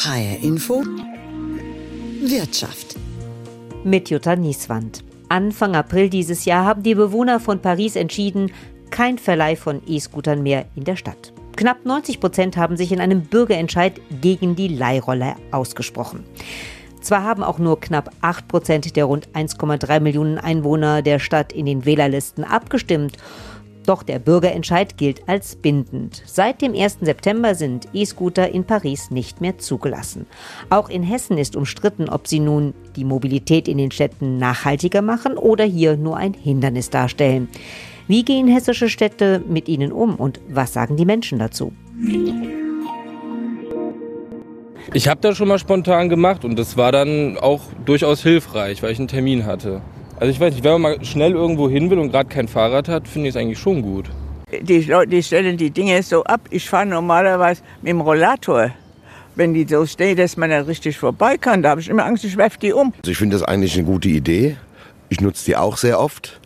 HR Info Wirtschaft mit Jutta Nieswand. Anfang April dieses Jahr haben die Bewohner von Paris entschieden, kein Verleih von E-Scootern mehr in der Stadt. Knapp 90 Prozent haben sich in einem Bürgerentscheid gegen die Leihroller ausgesprochen. Zwar haben auch nur knapp 8 Prozent der rund 1,3 Millionen Einwohner der Stadt in den Wählerlisten abgestimmt doch der Bürgerentscheid gilt als bindend. Seit dem 1. September sind E-Scooter in Paris nicht mehr zugelassen. Auch in Hessen ist umstritten, ob sie nun die Mobilität in den Städten nachhaltiger machen oder hier nur ein Hindernis darstellen. Wie gehen hessische Städte mit ihnen um und was sagen die Menschen dazu? Ich habe das schon mal spontan gemacht und das war dann auch durchaus hilfreich, weil ich einen Termin hatte. Also ich weiß nicht, wenn man mal schnell irgendwo hin will und gerade kein Fahrrad hat, finde ich es eigentlich schon gut. Die Leute die stellen die Dinge so ab. Ich fahre normalerweise mit dem Rollator. Wenn die so stehen, dass man da richtig vorbei kann, da habe ich immer Angst, ich werfe die um. Also ich finde das eigentlich eine gute Idee. Ich nutze die auch sehr oft.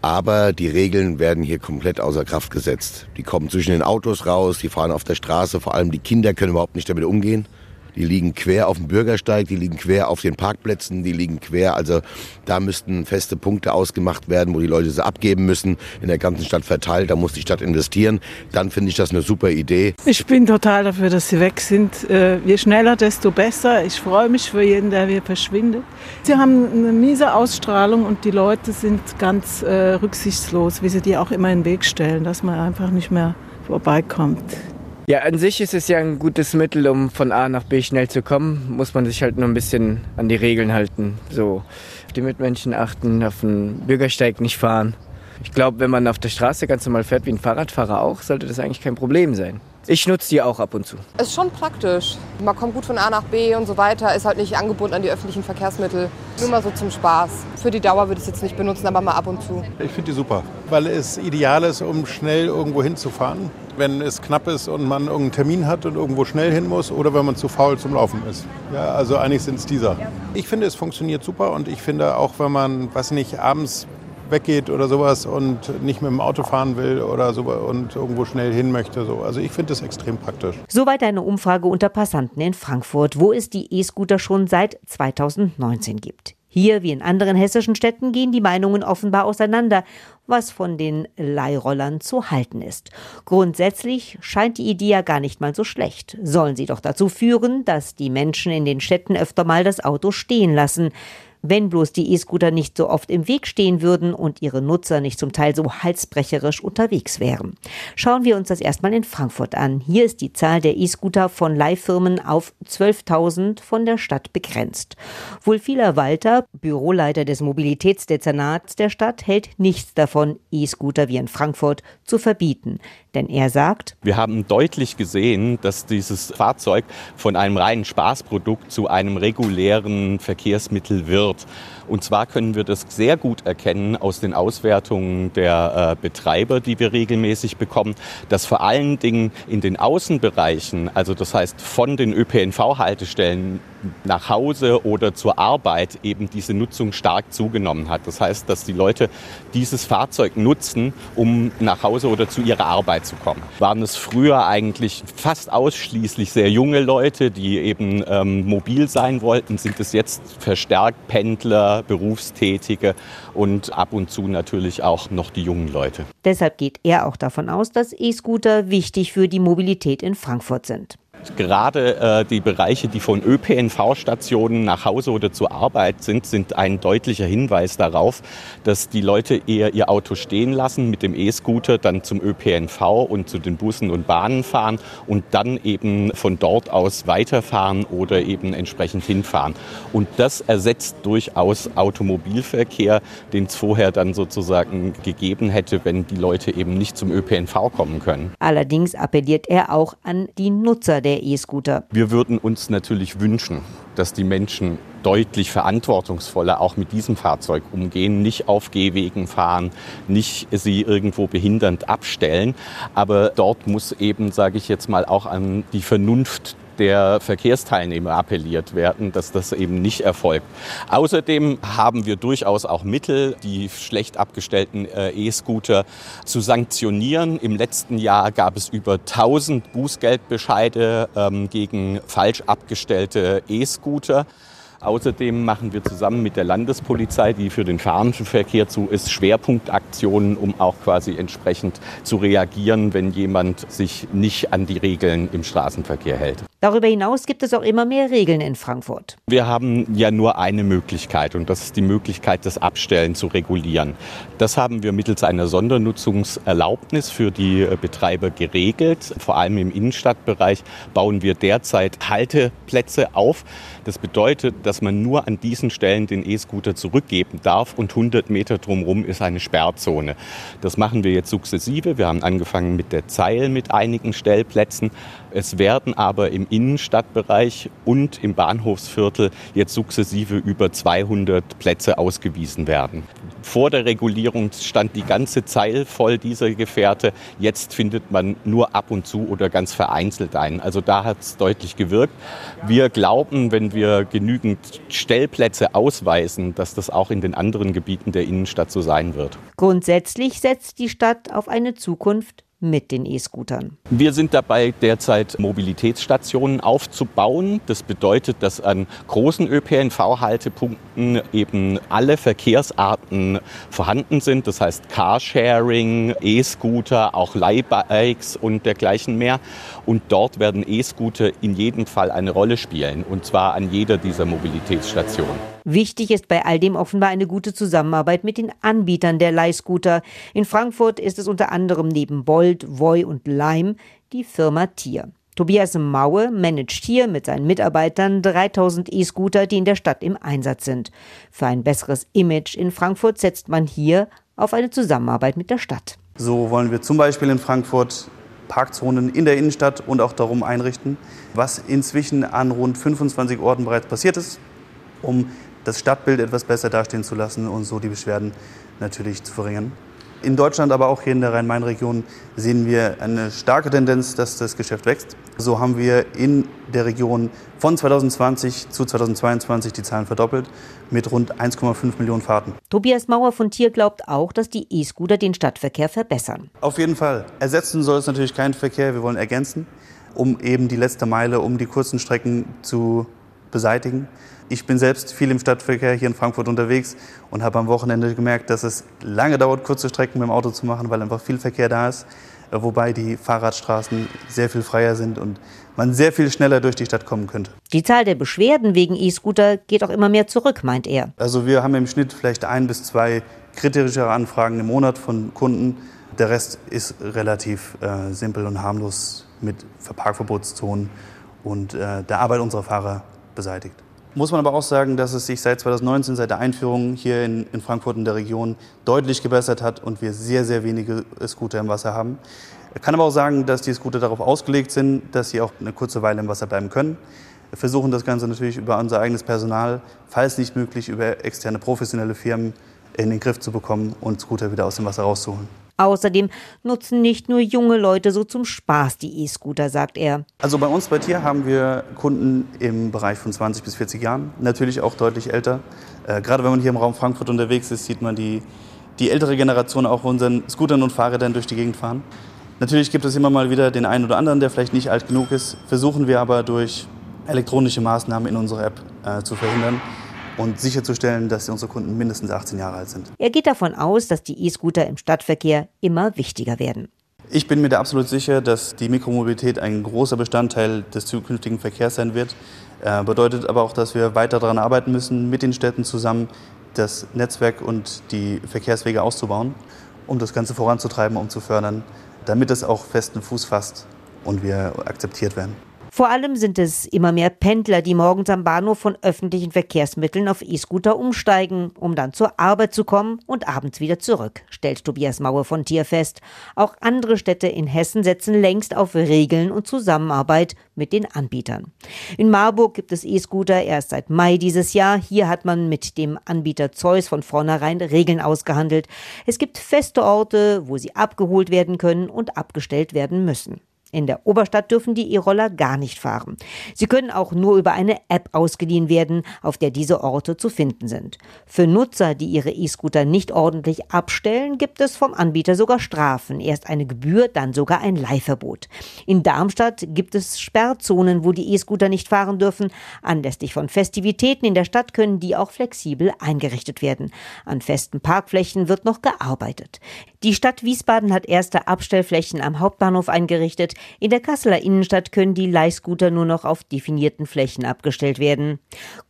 Aber die Regeln werden hier komplett außer Kraft gesetzt. Die kommen zwischen den Autos raus, die fahren auf der Straße. Vor allem die Kinder können überhaupt nicht damit umgehen. Die liegen quer auf dem Bürgersteig, die liegen quer auf den Parkplätzen, die liegen quer. Also da müssten feste Punkte ausgemacht werden, wo die Leute sie abgeben müssen, in der ganzen Stadt verteilt. Da muss die Stadt investieren. Dann finde ich das eine super Idee. Ich bin total dafür, dass sie weg sind. Äh, je schneller, desto besser. Ich freue mich für jeden, der hier verschwindet. Sie haben eine miese Ausstrahlung und die Leute sind ganz äh, rücksichtslos, wie sie dir auch immer in den Weg stellen, dass man einfach nicht mehr vorbeikommt. Ja, an sich ist es ja ein gutes Mittel, um von A nach B schnell zu kommen. Muss man sich halt nur ein bisschen an die Regeln halten. So auf die Mitmenschen achten, auf den Bürgersteig nicht fahren. Ich glaube, wenn man auf der Straße ganz normal fährt, wie ein Fahrradfahrer auch, sollte das eigentlich kein Problem sein. Ich nutze die auch ab und zu. Es ist schon praktisch. Man kommt gut von A nach B und so weiter, ist halt nicht angebunden an die öffentlichen Verkehrsmittel. Nur mal so zum Spaß. Für die Dauer würde ich es jetzt nicht benutzen, aber mal ab und zu. Ich finde die super, weil es ideal ist, um schnell irgendwo hinzufahren wenn es knapp ist und man irgendeinen Termin hat und irgendwo schnell hin muss oder wenn man zu faul zum Laufen ist. Ja, also eigentlich sind es dieser. Ich finde, es funktioniert super und ich finde auch, wenn man, was nicht, abends weggeht oder sowas und nicht mit dem Auto fahren will oder so und irgendwo schnell hin möchte. So. Also ich finde das extrem praktisch. Soweit eine Umfrage unter Passanten in Frankfurt, wo es die E-Scooter schon seit 2019 gibt. Hier wie in anderen hessischen Städten gehen die Meinungen offenbar auseinander, was von den Leihrollern zu halten ist. Grundsätzlich scheint die Idee ja gar nicht mal so schlecht. Sollen sie doch dazu führen, dass die Menschen in den Städten öfter mal das Auto stehen lassen. Wenn bloß die E-Scooter nicht so oft im Weg stehen würden und ihre Nutzer nicht zum Teil so halsbrecherisch unterwegs wären. Schauen wir uns das erstmal in Frankfurt an. Hier ist die Zahl der E-Scooter von Leihfirmen auf 12.000 von der Stadt begrenzt. Wulfila Walter, Büroleiter des Mobilitätsdezernats der Stadt, hält nichts davon, E-Scooter wie in Frankfurt zu verbieten. Denn er sagt, wir haben deutlich gesehen, dass dieses Fahrzeug von einem reinen Spaßprodukt zu einem regulären Verkehrsmittel wird. Und zwar können wir das sehr gut erkennen aus den Auswertungen der äh, Betreiber, die wir regelmäßig bekommen, dass vor allen Dingen in den Außenbereichen, also das heißt von den ÖPNV-Haltestellen nach Hause oder zur Arbeit eben diese Nutzung stark zugenommen hat. Das heißt, dass die Leute dieses Fahrzeug nutzen, um nach Hause oder zu ihrer Arbeit zu kommen. Waren es früher eigentlich fast ausschließlich sehr junge Leute, die eben ähm, mobil sein wollten, sind es jetzt verstärkt Pendler, Berufstätige und ab und zu natürlich auch noch die jungen Leute. Deshalb geht er auch davon aus, dass E-Scooter wichtig für die Mobilität in Frankfurt sind. Gerade äh, die Bereiche, die von ÖPNV-Stationen nach Hause oder zur Arbeit sind, sind ein deutlicher Hinweis darauf, dass die Leute eher ihr Auto stehen lassen, mit dem E-Scooter dann zum ÖPNV und zu den Bussen und Bahnen fahren und dann eben von dort aus weiterfahren oder eben entsprechend hinfahren. Und das ersetzt durchaus Automobilverkehr, den es vorher dann sozusagen gegeben hätte, wenn die Leute eben nicht zum ÖPNV kommen können. Allerdings appelliert er auch an die Nutzer der der E-Scooter. Wir würden uns natürlich wünschen, dass die Menschen deutlich verantwortungsvoller auch mit diesem Fahrzeug umgehen, nicht auf Gehwegen fahren, nicht sie irgendwo behindernd abstellen. Aber dort muss eben, sage ich jetzt mal, auch an die Vernunft der Verkehrsteilnehmer appelliert werden, dass das eben nicht erfolgt. Außerdem haben wir durchaus auch Mittel, die schlecht abgestellten äh, E-Scooter zu sanktionieren. Im letzten Jahr gab es über 1000 Bußgeldbescheide ähm, gegen falsch abgestellte E-Scooter. Außerdem machen wir zusammen mit der Landespolizei, die für den fahrenden Verkehr zu ist, Schwerpunktaktionen, um auch quasi entsprechend zu reagieren, wenn jemand sich nicht an die Regeln im Straßenverkehr hält. Darüber hinaus gibt es auch immer mehr Regeln in Frankfurt. Wir haben ja nur eine Möglichkeit und das ist die Möglichkeit, das Abstellen zu regulieren. Das haben wir mittels einer Sondernutzungserlaubnis für die Betreiber geregelt. Vor allem im Innenstadtbereich bauen wir derzeit Halteplätze auf. Das bedeutet, dass man nur an diesen Stellen den E-Scooter zurückgeben darf und 100 Meter drumherum ist eine Sperrzone. Das machen wir jetzt sukzessive. Wir haben angefangen mit der Zeil mit einigen Stellplätzen. Es werden aber im Innenstadtbereich und im Bahnhofsviertel jetzt sukzessive über 200 Plätze ausgewiesen werden. Vor der Regulierung stand die ganze Zeil voll dieser Gefährte. Jetzt findet man nur ab und zu oder ganz vereinzelt einen. Also da hat es deutlich gewirkt. Wir glauben, wenn wir genügend Stellplätze ausweisen, dass das auch in den anderen Gebieten der Innenstadt so sein wird. Grundsätzlich setzt die Stadt auf eine Zukunft mit den E-Scootern. Wir sind dabei, derzeit Mobilitätsstationen aufzubauen. Das bedeutet, dass an großen ÖPNV-Haltepunkten eben alle Verkehrsarten vorhanden sind. Das heißt Carsharing, E-Scooter, auch Leihbikes und dergleichen mehr. Und dort werden E-Scooter in jedem Fall eine Rolle spielen. Und zwar an jeder dieser Mobilitätsstationen. Wichtig ist bei all dem offenbar eine gute Zusammenarbeit mit den Anbietern der Leihscooter. In Frankfurt ist es unter anderem neben Bolt, Voi und Lime die Firma Tier. Tobias Maue managt hier mit seinen Mitarbeitern 3000 E-Scooter, die in der Stadt im Einsatz sind. Für ein besseres Image in Frankfurt setzt man hier auf eine Zusammenarbeit mit der Stadt. So wollen wir zum Beispiel in Frankfurt Parkzonen in der Innenstadt und auch darum einrichten, was inzwischen an rund 25 Orten bereits passiert ist, um das Stadtbild etwas besser dastehen zu lassen und so die Beschwerden natürlich zu verringern. In Deutschland, aber auch hier in der Rhein-Main-Region sehen wir eine starke Tendenz, dass das Geschäft wächst. So haben wir in der Region von 2020 zu 2022 die Zahlen verdoppelt mit rund 1,5 Millionen Fahrten. Tobias Mauer von Tier glaubt auch, dass die E-Scooter den Stadtverkehr verbessern. Auf jeden Fall. Ersetzen soll es natürlich keinen Verkehr, wir wollen ergänzen, um eben die letzte Meile, um die kurzen Strecken zu beseitigen. Ich bin selbst viel im Stadtverkehr hier in Frankfurt unterwegs und habe am Wochenende gemerkt, dass es lange dauert, kurze Strecken mit dem Auto zu machen, weil einfach viel Verkehr da ist. Äh, wobei die Fahrradstraßen sehr viel freier sind und man sehr viel schneller durch die Stadt kommen könnte. Die Zahl der Beschwerden wegen E-Scooter geht auch immer mehr zurück, meint er. Also wir haben im Schnitt vielleicht ein bis zwei kriterischere Anfragen im Monat von Kunden. Der Rest ist relativ äh, simpel und harmlos mit Parkverbotszonen und äh, der Arbeit unserer Fahrer beseitigt. Muss man aber auch sagen, dass es sich seit 2019, seit der Einführung hier in, in Frankfurt in der Region deutlich gebessert hat und wir sehr, sehr wenige Scooter im Wasser haben. Ich kann aber auch sagen, dass die Scooter darauf ausgelegt sind, dass sie auch eine kurze Weile im Wasser bleiben können. Wir versuchen das Ganze natürlich über unser eigenes Personal, falls nicht möglich, über externe professionelle Firmen in den Griff zu bekommen und Scooter wieder aus dem Wasser rauszuholen. Außerdem nutzen nicht nur junge Leute so zum Spaß die E-Scooter, sagt er. Also bei uns bei Tier haben wir Kunden im Bereich von 20 bis 40 Jahren, natürlich auch deutlich älter. Äh, gerade wenn man hier im Raum Frankfurt unterwegs ist, sieht man die, die ältere Generation auch unseren Scootern und Fahrrädern durch die Gegend fahren. Natürlich gibt es immer mal wieder den einen oder anderen, der vielleicht nicht alt genug ist, versuchen wir aber durch elektronische Maßnahmen in unserer App äh, zu verhindern und sicherzustellen, dass unsere Kunden mindestens 18 Jahre alt sind. Er geht davon aus, dass die E-Scooter im Stadtverkehr immer wichtiger werden. Ich bin mir da absolut sicher, dass die Mikromobilität ein großer Bestandteil des zukünftigen Verkehrs sein wird. Äh, bedeutet aber auch, dass wir weiter daran arbeiten müssen, mit den Städten zusammen das Netzwerk und die Verkehrswege auszubauen, um das Ganze voranzutreiben, um zu fördern, damit es auch festen Fuß fasst und wir akzeptiert werden. Vor allem sind es immer mehr Pendler, die morgens am Bahnhof von öffentlichen Verkehrsmitteln auf E-Scooter umsteigen, um dann zur Arbeit zu kommen und abends wieder zurück, stellt Tobias Mauer von Tier fest. Auch andere Städte in Hessen setzen längst auf Regeln und Zusammenarbeit mit den Anbietern. In Marburg gibt es E-Scooter erst seit Mai dieses Jahr. Hier hat man mit dem Anbieter Zeus von vornherein Regeln ausgehandelt. Es gibt feste Orte, wo sie abgeholt werden können und abgestellt werden müssen. In der Oberstadt dürfen die E-Roller gar nicht fahren. Sie können auch nur über eine App ausgeliehen werden, auf der diese Orte zu finden sind. Für Nutzer, die ihre E-Scooter nicht ordentlich abstellen, gibt es vom Anbieter sogar Strafen. Erst eine Gebühr, dann sogar ein Leihverbot. In Darmstadt gibt es Sperrzonen, wo die E-Scooter nicht fahren dürfen. Anlässlich von Festivitäten in der Stadt können die auch flexibel eingerichtet werden. An festen Parkflächen wird noch gearbeitet. Die Stadt Wiesbaden hat erste Abstellflächen am Hauptbahnhof eingerichtet. In der Kasseler Innenstadt können die Leihscooter nur noch auf definierten Flächen abgestellt werden.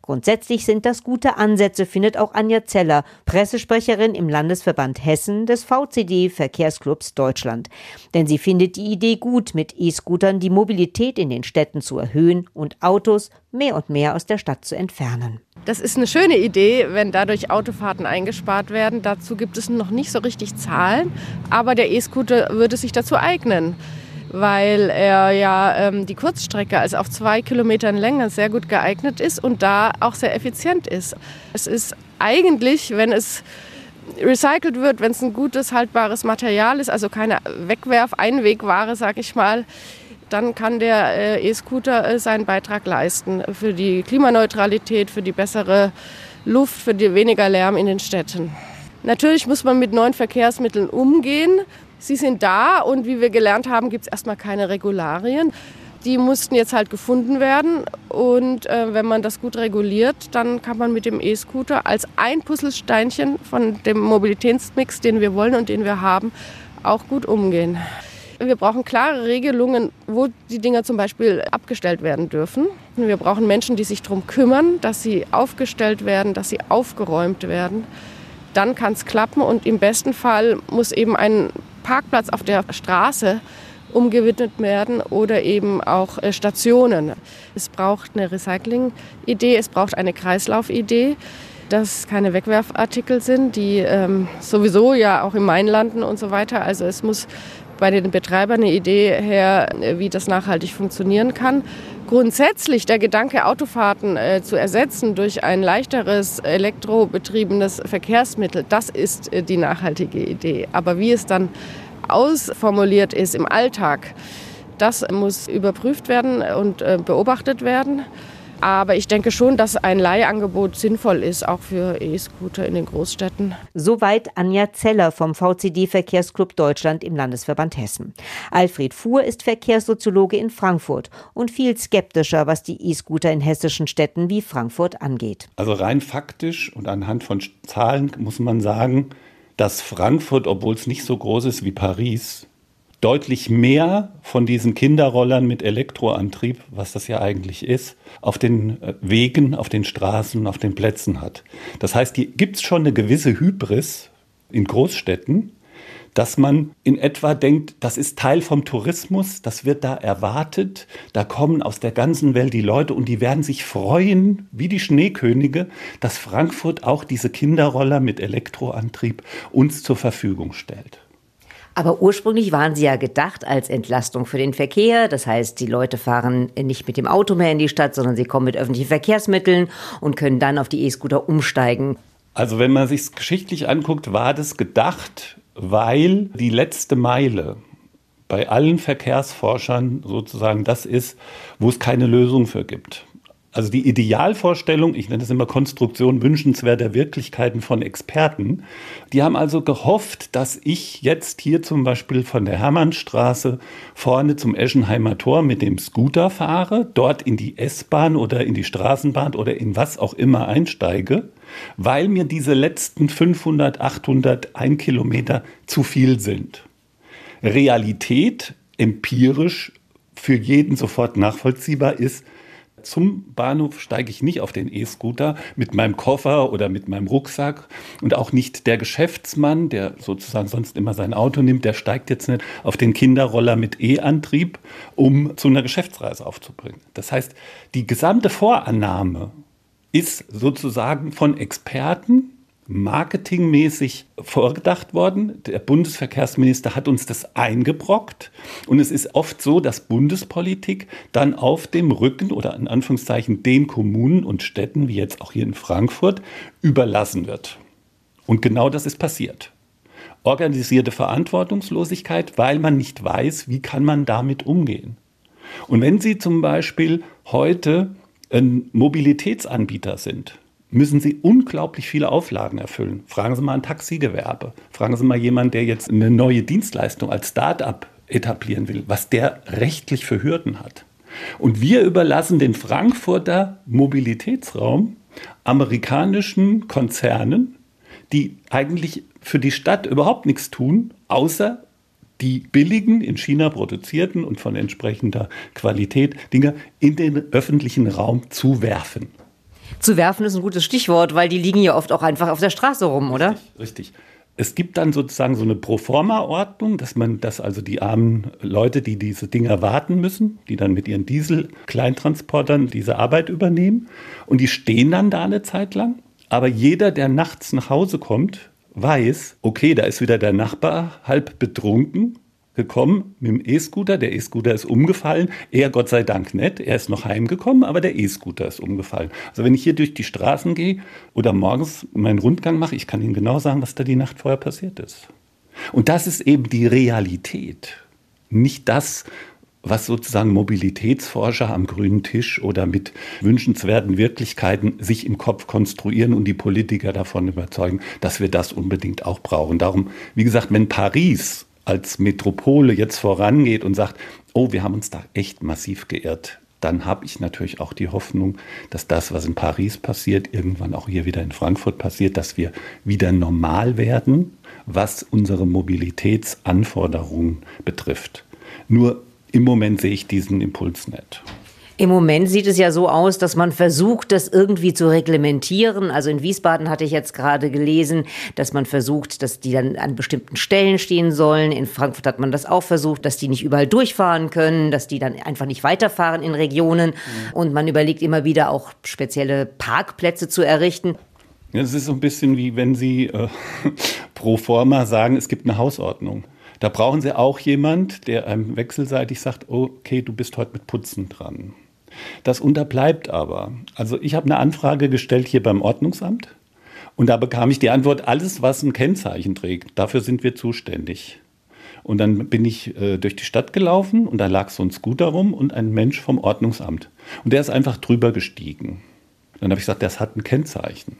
Grundsätzlich sind das gute Ansätze, findet auch Anja Zeller, Pressesprecherin im Landesverband Hessen des VCD Verkehrsclubs Deutschland. Denn sie findet die Idee gut, mit E-Scootern die Mobilität in den Städten zu erhöhen und Autos mehr und mehr aus der Stadt zu entfernen. Das ist eine schöne Idee, wenn dadurch Autofahrten eingespart werden. Dazu gibt es noch nicht so richtig Zahlen, aber der E-Scooter würde sich dazu eignen weil er ja ähm, die Kurzstrecke, also auf zwei Kilometern Länge, sehr gut geeignet ist und da auch sehr effizient ist. Es ist eigentlich, wenn es recycelt wird, wenn es ein gutes, haltbares Material ist, also keine Wegwerf-, Einwegware, sag ich mal, dann kann der äh, E-Scooter äh, seinen Beitrag leisten für die Klimaneutralität, für die bessere Luft, für die weniger Lärm in den Städten. Natürlich muss man mit neuen Verkehrsmitteln umgehen. Sie sind da und wie wir gelernt haben, gibt es erstmal keine Regularien. Die mussten jetzt halt gefunden werden und äh, wenn man das gut reguliert, dann kann man mit dem E-Scooter als ein Puzzlesteinchen von dem Mobilitätsmix, den wir wollen und den wir haben, auch gut umgehen. Wir brauchen klare Regelungen, wo die Dinger zum Beispiel abgestellt werden dürfen. Wir brauchen Menschen, die sich darum kümmern, dass sie aufgestellt werden, dass sie aufgeräumt werden. Dann kann es klappen und im besten Fall muss eben ein Parkplatz auf der Straße umgewidmet werden oder eben auch äh, Stationen. Es braucht eine Recycling-Idee, es braucht eine Kreislaufidee, dass keine Wegwerfartikel sind, die ähm, sowieso ja auch im Main landen und so weiter. Also es muss bei den Betreibern eine Idee her, äh, wie das nachhaltig funktionieren kann. Grundsätzlich der Gedanke, Autofahrten äh, zu ersetzen durch ein leichteres elektrobetriebenes Verkehrsmittel, das ist äh, die nachhaltige Idee. Aber wie es dann ausformuliert ist im Alltag, das muss überprüft werden und äh, beobachtet werden. Aber ich denke schon, dass ein Leihangebot sinnvoll ist, auch für E-Scooter in den Großstädten. Soweit Anja Zeller vom VCD Verkehrsclub Deutschland im Landesverband Hessen. Alfred Fuhr ist Verkehrssoziologe in Frankfurt und viel skeptischer, was die E-Scooter in hessischen Städten wie Frankfurt angeht. Also rein faktisch und anhand von Zahlen muss man sagen, dass Frankfurt, obwohl es nicht so groß ist wie Paris, deutlich mehr von diesen Kinderrollern mit Elektroantrieb, was das ja eigentlich ist, auf den äh, Wegen, auf den Straßen, auf den Plätzen hat. Das heißt, hier gibt es schon eine gewisse Hybris in Großstädten, dass man in etwa denkt, das ist Teil vom Tourismus, das wird da erwartet, da kommen aus der ganzen Welt die Leute und die werden sich freuen, wie die Schneekönige, dass Frankfurt auch diese Kinderroller mit Elektroantrieb uns zur Verfügung stellt. Aber ursprünglich waren sie ja gedacht als Entlastung für den Verkehr. Das heißt, die Leute fahren nicht mit dem Auto mehr in die Stadt, sondern sie kommen mit öffentlichen Verkehrsmitteln und können dann auf die E-Scooter umsteigen. Also wenn man sich es geschichtlich anguckt, war das gedacht, weil die letzte Meile bei allen Verkehrsforschern sozusagen das ist, wo es keine Lösung für gibt. Also die Idealvorstellung, ich nenne das immer Konstruktion wünschenswerter Wirklichkeiten von Experten, die haben also gehofft, dass ich jetzt hier zum Beispiel von der Hermannstraße vorne zum Eschenheimer Tor mit dem Scooter fahre, dort in die S-Bahn oder in die Straßenbahn oder in was auch immer einsteige, weil mir diese letzten 500, 800, ein Kilometer zu viel sind. Realität, empirisch, für jeden sofort nachvollziehbar ist, zum Bahnhof steige ich nicht auf den E-Scooter mit meinem Koffer oder mit meinem Rucksack und auch nicht der Geschäftsmann, der sozusagen sonst immer sein Auto nimmt, der steigt jetzt nicht auf den Kinderroller mit E-Antrieb, um zu einer Geschäftsreise aufzubringen. Das heißt, die gesamte Vorannahme ist sozusagen von Experten marketingmäßig vorgedacht worden. Der Bundesverkehrsminister hat uns das eingebrockt. Und es ist oft so, dass Bundespolitik dann auf dem Rücken oder in Anführungszeichen den Kommunen und Städten, wie jetzt auch hier in Frankfurt, überlassen wird. Und genau das ist passiert. organisierte Verantwortungslosigkeit, weil man nicht weiß, wie kann man damit umgehen. Und wenn Sie zum Beispiel heute ein Mobilitätsanbieter sind, müssen Sie unglaublich viele Auflagen erfüllen. Fragen Sie mal ein Taxigewerbe. Fragen Sie mal jemanden, der jetzt eine neue Dienstleistung als Start-up etablieren will, was der rechtlich für Hürden hat. Und wir überlassen den Frankfurter Mobilitätsraum amerikanischen Konzernen, die eigentlich für die Stadt überhaupt nichts tun, außer die billigen, in China produzierten und von entsprechender Qualität Dinge in den öffentlichen Raum zu werfen. Zu werfen ist ein gutes Stichwort, weil die liegen ja oft auch einfach auf der Straße rum, oder? Richtig. richtig. Es gibt dann sozusagen so eine Proforma-Ordnung, dass man, dass also die armen Leute, die diese Dinger warten müssen, die dann mit ihren Diesel-Kleintransportern diese Arbeit übernehmen und die stehen dann da eine Zeit lang. Aber jeder, der nachts nach Hause kommt, weiß, okay, da ist wieder der Nachbar halb betrunken gekommen mit dem E-Scooter. Der E-Scooter ist umgefallen. Er Gott sei Dank nicht. Er ist noch heimgekommen, aber der E-Scooter ist umgefallen. Also wenn ich hier durch die Straßen gehe oder morgens meinen Rundgang mache, ich kann Ihnen genau sagen, was da die Nacht vorher passiert ist. Und das ist eben die Realität. Nicht das, was sozusagen Mobilitätsforscher am grünen Tisch oder mit wünschenswerten Wirklichkeiten sich im Kopf konstruieren und die Politiker davon überzeugen, dass wir das unbedingt auch brauchen. Darum, wie gesagt, wenn Paris als Metropole jetzt vorangeht und sagt, oh, wir haben uns da echt massiv geirrt, dann habe ich natürlich auch die Hoffnung, dass das, was in Paris passiert, irgendwann auch hier wieder in Frankfurt passiert, dass wir wieder normal werden, was unsere Mobilitätsanforderungen betrifft. Nur im Moment sehe ich diesen Impuls nicht. Im Moment sieht es ja so aus, dass man versucht, das irgendwie zu reglementieren. Also in Wiesbaden hatte ich jetzt gerade gelesen, dass man versucht, dass die dann an bestimmten Stellen stehen sollen. In Frankfurt hat man das auch versucht, dass die nicht überall durchfahren können, dass die dann einfach nicht weiterfahren in Regionen. Mhm. Und man überlegt immer wieder auch spezielle Parkplätze zu errichten. Es ist so ein bisschen wie wenn Sie äh, pro forma sagen, es gibt eine Hausordnung. Da brauchen Sie auch jemand, der einem wechselseitig sagt, okay, du bist heute mit Putzen dran. Das unterbleibt aber. Also ich habe eine Anfrage gestellt hier beim Ordnungsamt und da bekam ich die Antwort, alles, was ein Kennzeichen trägt, dafür sind wir zuständig. Und dann bin ich äh, durch die Stadt gelaufen und da lag so ein Scooter rum und ein Mensch vom Ordnungsamt. Und der ist einfach drüber gestiegen. Dann habe ich gesagt, das hat ein Kennzeichen.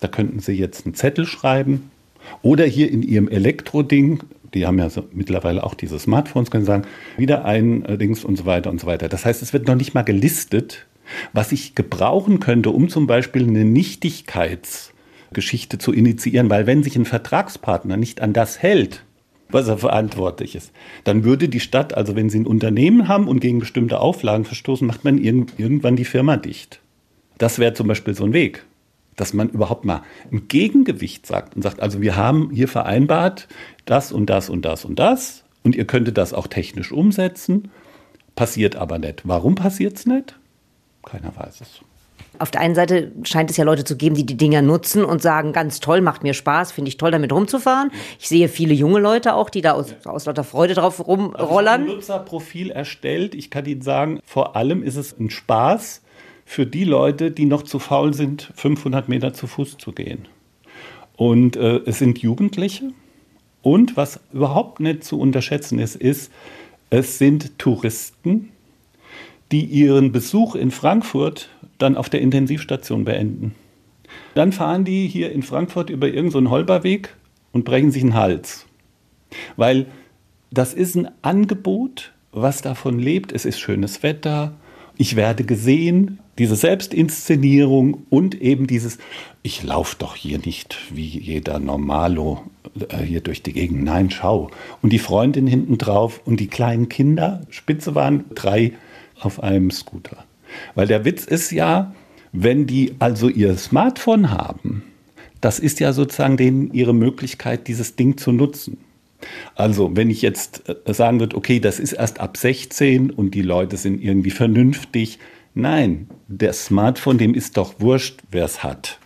Da könnten Sie jetzt einen Zettel schreiben oder hier in Ihrem Elektroding die haben ja so mittlerweile auch diese Smartphones, können sagen, wieder ein äh, Dings und so weiter und so weiter. Das heißt, es wird noch nicht mal gelistet, was ich gebrauchen könnte, um zum Beispiel eine Nichtigkeitsgeschichte zu initiieren, weil wenn sich ein Vertragspartner nicht an das hält, was er verantwortlich ist, dann würde die Stadt, also wenn sie ein Unternehmen haben und gegen bestimmte Auflagen verstoßen, macht man irgendwann die Firma dicht. Das wäre zum Beispiel so ein Weg dass man überhaupt mal ein Gegengewicht sagt und sagt, also wir haben hier vereinbart das und das und das und das und ihr könntet das auch technisch umsetzen, passiert aber nicht. Warum passiert es nicht? Keiner weiß es. Auf der einen Seite scheint es ja Leute zu geben, die die Dinger nutzen und sagen, ganz toll, macht mir Spaß, finde ich toll, damit rumzufahren. Ich sehe viele junge Leute auch, die da aus, aus lauter Freude drauf rumrollern. Also ich habe ein Nutzerprofil erstellt. Ich kann Ihnen sagen, vor allem ist es ein Spaß, für die Leute, die noch zu faul sind, 500 Meter zu Fuß zu gehen. Und äh, es sind Jugendliche. Und was überhaupt nicht zu unterschätzen ist, ist, es sind Touristen, die ihren Besuch in Frankfurt dann auf der Intensivstation beenden. Dann fahren die hier in Frankfurt über irgendeinen so Holperweg und brechen sich den Hals. Weil das ist ein Angebot, was davon lebt. Es ist schönes Wetter, ich werde gesehen, diese Selbstinszenierung und eben dieses, ich laufe doch hier nicht wie jeder Normalo äh, hier durch die Gegend. Nein, schau. Und die Freundin hinten drauf und die kleinen Kinder, Spitze waren drei auf einem Scooter. Weil der Witz ist ja, wenn die also ihr Smartphone haben, das ist ja sozusagen denen ihre Möglichkeit, dieses Ding zu nutzen. Also, wenn ich jetzt äh, sagen würde, okay, das ist erst ab 16 und die Leute sind irgendwie vernünftig. Nein, der Smartphone, dem ist doch wurscht, wer es hat.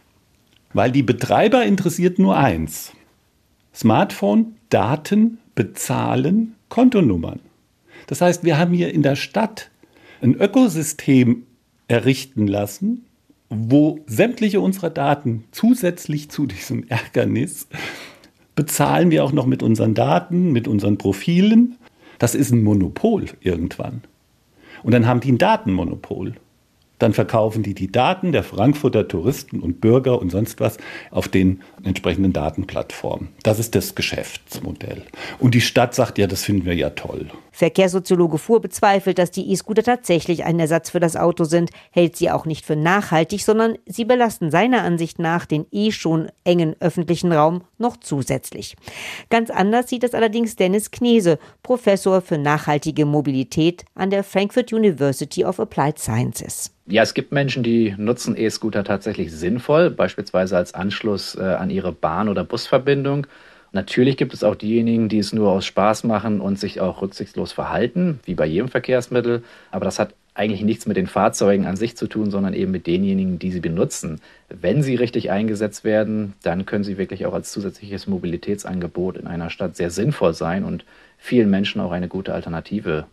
Weil die Betreiber interessiert nur eins. Smartphone, Daten, Bezahlen, Kontonummern. Das heißt, wir haben hier in der Stadt ein Ökosystem errichten lassen, wo sämtliche unserer Daten zusätzlich zu diesem Ärgernis bezahlen wir auch noch mit unseren Daten, mit unseren Profilen. Das ist ein Monopol irgendwann. Und dann haben die ein Datenmonopol dann verkaufen die die Daten der Frankfurter Touristen und Bürger und sonst was auf den entsprechenden Datenplattformen. Das ist das Geschäftsmodell. Und die Stadt sagt, ja, das finden wir ja toll. Verkehrssoziologe Fuhr bezweifelt, dass die E-Scooter tatsächlich ein Ersatz für das Auto sind, hält sie auch nicht für nachhaltig, sondern sie belasten seiner Ansicht nach den eh schon engen öffentlichen Raum noch zusätzlich. Ganz anders sieht es allerdings Dennis Knese, Professor für nachhaltige Mobilität an der Frankfurt University of Applied Sciences. Ja, es gibt Menschen, die nutzen E-Scooter tatsächlich sinnvoll, beispielsweise als Anschluss äh, an ihre Bahn- oder Busverbindung. Natürlich gibt es auch diejenigen, die es nur aus Spaß machen und sich auch rücksichtslos verhalten, wie bei jedem Verkehrsmittel. Aber das hat eigentlich nichts mit den Fahrzeugen an sich zu tun, sondern eben mit denjenigen, die sie benutzen. Wenn sie richtig eingesetzt werden, dann können sie wirklich auch als zusätzliches Mobilitätsangebot in einer Stadt sehr sinnvoll sein und vielen Menschen auch eine gute Alternative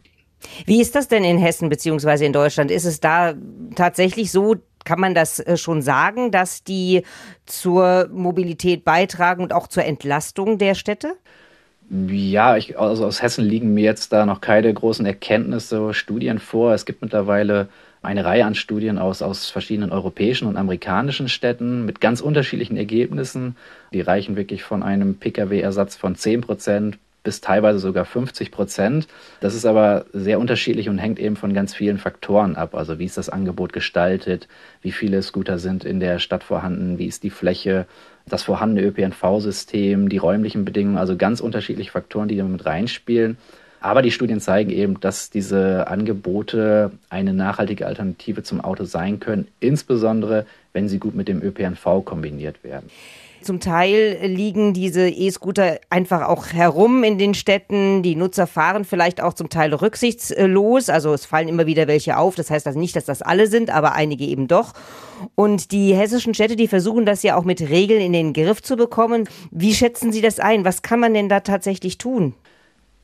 wie ist das denn in Hessen bzw. in Deutschland? Ist es da tatsächlich so, kann man das äh, schon sagen, dass die zur Mobilität beitragen und auch zur Entlastung der Städte? Ja, ich, also aus Hessen liegen mir jetzt da noch keine großen Erkenntnisse, Studien vor. Es gibt mittlerweile eine Reihe an Studien aus, aus verschiedenen europäischen und amerikanischen Städten mit ganz unterschiedlichen Ergebnissen. Die reichen wirklich von einem Pkw-Ersatz von 10 Prozent bis teilweise sogar 50 Prozent. Das ist aber sehr unterschiedlich und hängt eben von ganz vielen Faktoren ab. Also wie ist das Angebot gestaltet, wie viele Scooter sind in der Stadt vorhanden, wie ist die Fläche, das vorhandene ÖPNV-System, die räumlichen Bedingungen, also ganz unterschiedliche Faktoren, die da mit reinspielen. Aber die Studien zeigen eben, dass diese Angebote eine nachhaltige Alternative zum Auto sein können, insbesondere wenn sie gut mit dem ÖPNV kombiniert werden. Zum Teil liegen diese E-Scooter einfach auch herum in den Städten. Die Nutzer fahren vielleicht auch zum Teil rücksichtslos. Also es fallen immer wieder welche auf. Das heißt also nicht, dass das alle sind, aber einige eben doch. Und die hessischen Städte, die versuchen das ja auch mit Regeln in den Griff zu bekommen. Wie schätzen Sie das ein? Was kann man denn da tatsächlich tun?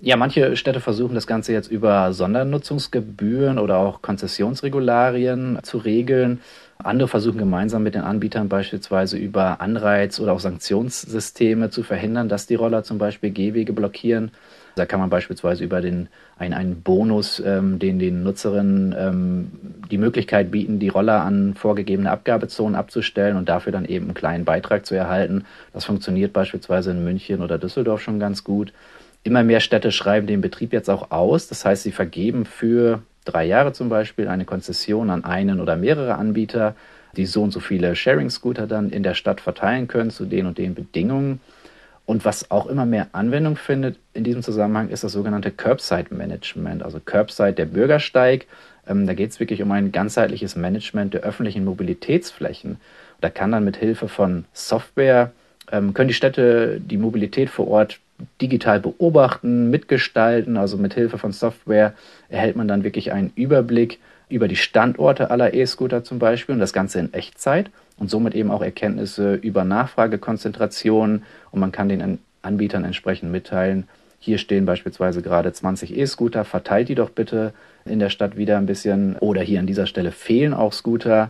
Ja, manche Städte versuchen das Ganze jetzt über Sondernutzungsgebühren oder auch Konzessionsregularien zu regeln. Andere versuchen gemeinsam mit den Anbietern beispielsweise über Anreiz- oder auch Sanktionssysteme zu verhindern, dass die Roller zum Beispiel Gehwege blockieren. Da kann man beispielsweise über den, einen, einen Bonus, ähm, den den Nutzerinnen ähm, die Möglichkeit bieten, die Roller an vorgegebene Abgabezonen abzustellen und dafür dann eben einen kleinen Beitrag zu erhalten. Das funktioniert beispielsweise in München oder Düsseldorf schon ganz gut. Immer mehr Städte schreiben den Betrieb jetzt auch aus. Das heißt, sie vergeben für drei Jahre zum Beispiel eine Konzession an einen oder mehrere Anbieter, die so und so viele Sharing-Scooter dann in der Stadt verteilen können zu den und den Bedingungen. Und was auch immer mehr Anwendung findet in diesem Zusammenhang, ist das sogenannte Curbside-Management, also Curbside der Bürgersteig. Ähm, da geht es wirklich um ein ganzheitliches Management der öffentlichen Mobilitätsflächen. Da kann dann mit Hilfe von Software, ähm, können die Städte die Mobilität vor Ort digital beobachten, mitgestalten. Also mit Hilfe von Software erhält man dann wirklich einen Überblick über die Standorte aller E-Scooter zum Beispiel und das Ganze in Echtzeit und somit eben auch Erkenntnisse über Nachfragekonzentration. Und man kann den Anbietern entsprechend mitteilen, hier stehen beispielsweise gerade 20 E-Scooter, verteilt die doch bitte in der Stadt wieder ein bisschen. Oder hier an dieser Stelle fehlen auch Scooter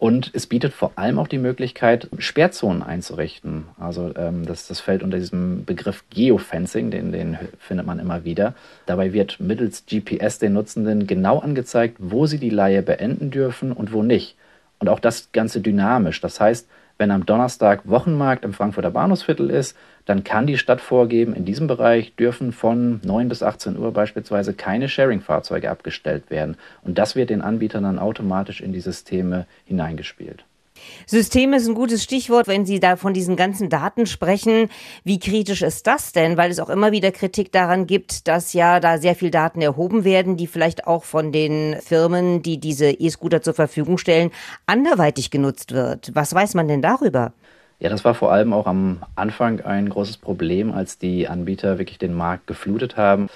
und es bietet vor allem auch die Möglichkeit, Sperrzonen einzurichten. Also ähm, das, das fällt unter diesem Begriff Geofencing, den, den findet man immer wieder. Dabei wird mittels GPS den Nutzenden genau angezeigt, wo sie die Leihe beenden dürfen und wo nicht. Und auch das Ganze dynamisch. Das heißt, wenn am Donnerstag Wochenmarkt im Frankfurter Bahnhofsviertel ist, dann kann die Stadt vorgeben, in diesem Bereich dürfen von 9 bis 18 Uhr beispielsweise keine Sharing-Fahrzeuge abgestellt werden. Und das wird den Anbietern dann automatisch in die Systeme hineingespielt. System ist ein gutes Stichwort, wenn Sie da von diesen ganzen Daten sprechen. Wie kritisch ist das denn? Weil es auch immer wieder Kritik daran gibt, dass ja da sehr viel Daten erhoben werden, die vielleicht auch von den Firmen, die diese E-Scooter zur Verfügung stellen, anderweitig genutzt wird. Was weiß man denn darüber? Ja, das war vor allem auch am Anfang ein großes Problem, als die Anbieter wirklich den Markt geflutet haben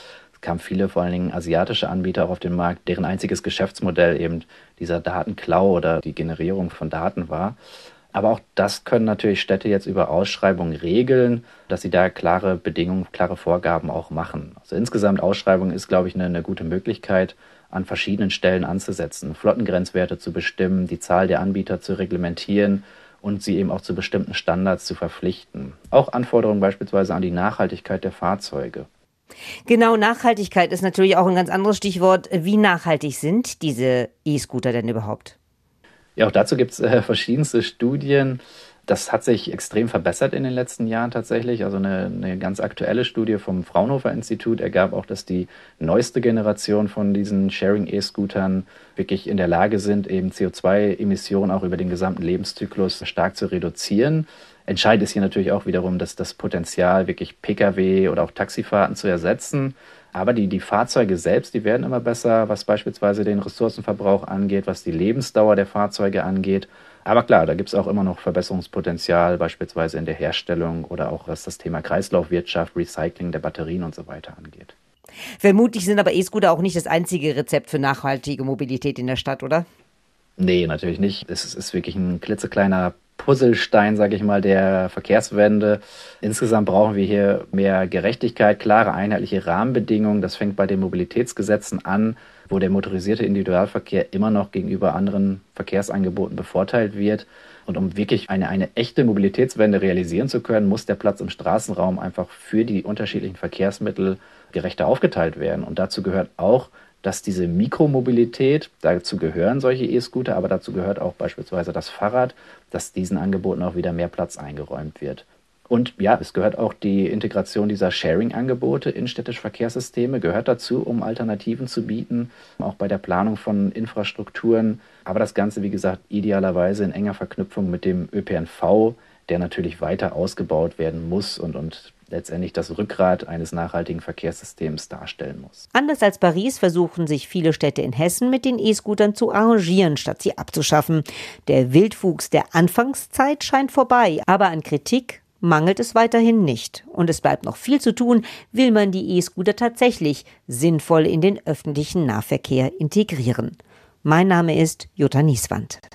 kamen viele, vor allen Dingen asiatische Anbieter auch auf den Markt, deren einziges Geschäftsmodell eben dieser Datenklau oder die Generierung von Daten war. Aber auch das können natürlich Städte jetzt über Ausschreibungen regeln, dass sie da klare Bedingungen, klare Vorgaben auch machen. Also insgesamt Ausschreibung ist, glaube ich, eine, eine gute Möglichkeit, an verschiedenen Stellen anzusetzen, Flottengrenzwerte zu bestimmen, die Zahl der Anbieter zu reglementieren und sie eben auch zu bestimmten Standards zu verpflichten. Auch Anforderungen beispielsweise an die Nachhaltigkeit der Fahrzeuge. Genau, Nachhaltigkeit ist natürlich auch ein ganz anderes Stichwort. Wie nachhaltig sind diese E-Scooter denn überhaupt? Ja, auch dazu gibt es äh, verschiedenste Studien. Das hat sich extrem verbessert in den letzten Jahren tatsächlich. Also eine, eine ganz aktuelle Studie vom Fraunhofer Institut ergab auch, dass die neueste Generation von diesen Sharing-E-Scootern wirklich in der Lage sind, eben CO2-Emissionen auch über den gesamten Lebenszyklus stark zu reduzieren. Entscheidend ist hier natürlich auch wiederum, dass das Potenzial, wirklich Pkw oder auch Taxifahrten zu ersetzen. Aber die, die Fahrzeuge selbst, die werden immer besser, was beispielsweise den Ressourcenverbrauch angeht, was die Lebensdauer der Fahrzeuge angeht. Aber klar, da gibt es auch immer noch Verbesserungspotenzial, beispielsweise in der Herstellung oder auch was das Thema Kreislaufwirtschaft, Recycling der Batterien und so weiter angeht. Vermutlich sind aber E-Scooter auch nicht das einzige Rezept für nachhaltige Mobilität in der Stadt, oder? Nee, natürlich nicht. Es ist wirklich ein klitzekleiner Puzzlestein, sage ich mal, der Verkehrswende. Insgesamt brauchen wir hier mehr Gerechtigkeit, klare, einheitliche Rahmenbedingungen. Das fängt bei den Mobilitätsgesetzen an, wo der motorisierte Individualverkehr immer noch gegenüber anderen Verkehrsangeboten bevorteilt wird. Und um wirklich eine, eine echte Mobilitätswende realisieren zu können, muss der Platz im Straßenraum einfach für die unterschiedlichen Verkehrsmittel gerechter aufgeteilt werden. Und dazu gehört auch, dass diese Mikromobilität, dazu gehören solche E-Scooter, aber dazu gehört auch beispielsweise das Fahrrad, dass diesen Angeboten auch wieder mehr Platz eingeräumt wird. Und ja, es gehört auch die Integration dieser Sharing-Angebote in städtische Verkehrssysteme, gehört dazu, um Alternativen zu bieten, auch bei der Planung von Infrastrukturen. Aber das Ganze, wie gesagt, idealerweise in enger Verknüpfung mit dem ÖPNV, der natürlich weiter ausgebaut werden muss und, und letztendlich das Rückgrat eines nachhaltigen Verkehrssystems darstellen muss. Anders als Paris versuchen sich viele Städte in Hessen mit den E-Scootern zu arrangieren, statt sie abzuschaffen. Der Wildwuchs der Anfangszeit scheint vorbei, aber an Kritik mangelt es weiterhin nicht. Und es bleibt noch viel zu tun, will man die E-Scooter tatsächlich sinnvoll in den öffentlichen Nahverkehr integrieren. Mein Name ist Jutta Nieswand.